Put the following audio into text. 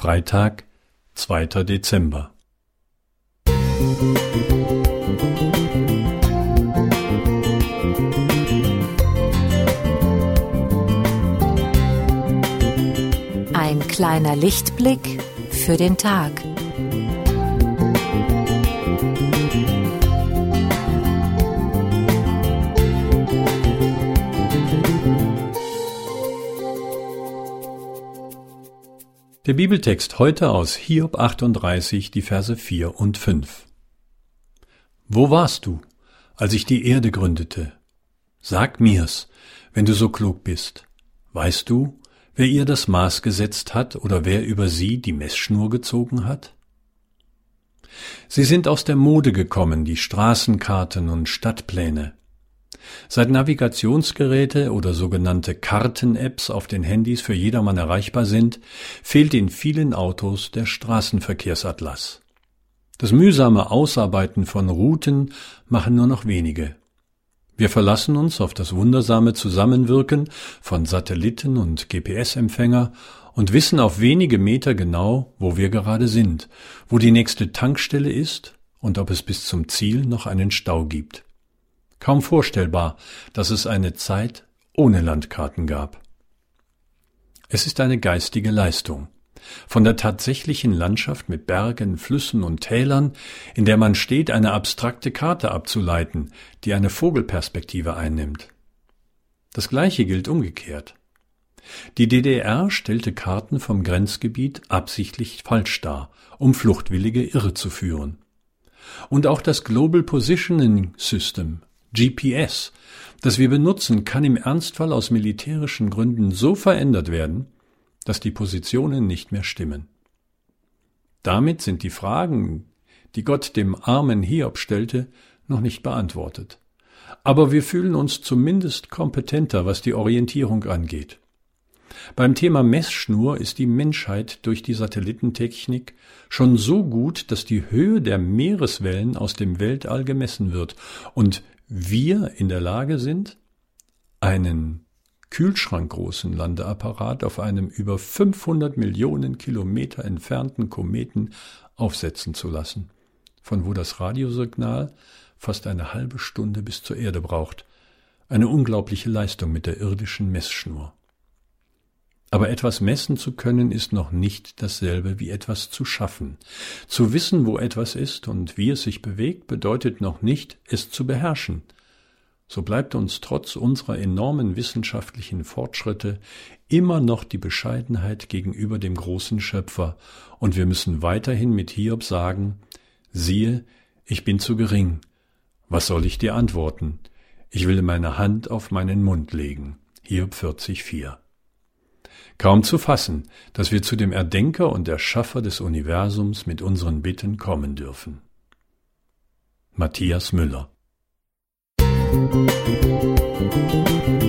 Freitag, 2. Dezember. Ein kleiner Lichtblick für den Tag. Der Bibeltext heute aus Hiob 38, die Verse 4 und 5. Wo warst du, als ich die Erde gründete? Sag mir's, wenn du so klug bist. Weißt du, wer ihr das Maß gesetzt hat oder wer über sie die Messschnur gezogen hat? Sie sind aus der Mode gekommen, die Straßenkarten und Stadtpläne. Seit Navigationsgeräte oder sogenannte Karten-Apps auf den Handys für jedermann erreichbar sind, fehlt in vielen Autos der Straßenverkehrsatlas. Das mühsame Ausarbeiten von Routen machen nur noch wenige. Wir verlassen uns auf das wundersame Zusammenwirken von Satelliten und GPS-Empfänger und wissen auf wenige Meter genau, wo wir gerade sind, wo die nächste Tankstelle ist und ob es bis zum Ziel noch einen Stau gibt. Kaum vorstellbar, dass es eine Zeit ohne Landkarten gab. Es ist eine geistige Leistung, von der tatsächlichen Landschaft mit Bergen, Flüssen und Tälern, in der man steht, eine abstrakte Karte abzuleiten, die eine Vogelperspektive einnimmt. Das gleiche gilt umgekehrt. Die DDR stellte Karten vom Grenzgebiet absichtlich falsch dar, um Fluchtwillige irrezuführen. Und auch das Global Positioning System GPS, das wir benutzen, kann im Ernstfall aus militärischen Gründen so verändert werden, dass die Positionen nicht mehr stimmen. Damit sind die Fragen, die Gott dem armen Hiob stellte, noch nicht beantwortet. Aber wir fühlen uns zumindest kompetenter, was die Orientierung angeht. Beim Thema Messschnur ist die Menschheit durch die Satellitentechnik schon so gut, dass die Höhe der Meereswellen aus dem Weltall gemessen wird und wir in der Lage sind, einen kühlschrankgroßen Landeapparat auf einem über 500 Millionen Kilometer entfernten Kometen aufsetzen zu lassen, von wo das Radiosignal fast eine halbe Stunde bis zur Erde braucht. Eine unglaubliche Leistung mit der irdischen Messschnur. Aber etwas messen zu können ist noch nicht dasselbe wie etwas zu schaffen. Zu wissen, wo etwas ist und wie es sich bewegt, bedeutet noch nicht, es zu beherrschen. So bleibt uns trotz unserer enormen wissenschaftlichen Fortschritte immer noch die Bescheidenheit gegenüber dem großen Schöpfer, und wir müssen weiterhin mit Hiob sagen, siehe, ich bin zu gering. Was soll ich dir antworten? Ich will meine Hand auf meinen Mund legen. Hiob 44. Kaum zu fassen, dass wir zu dem Erdenker und Erschaffer des Universums mit unseren Bitten kommen dürfen. Matthias Müller Musik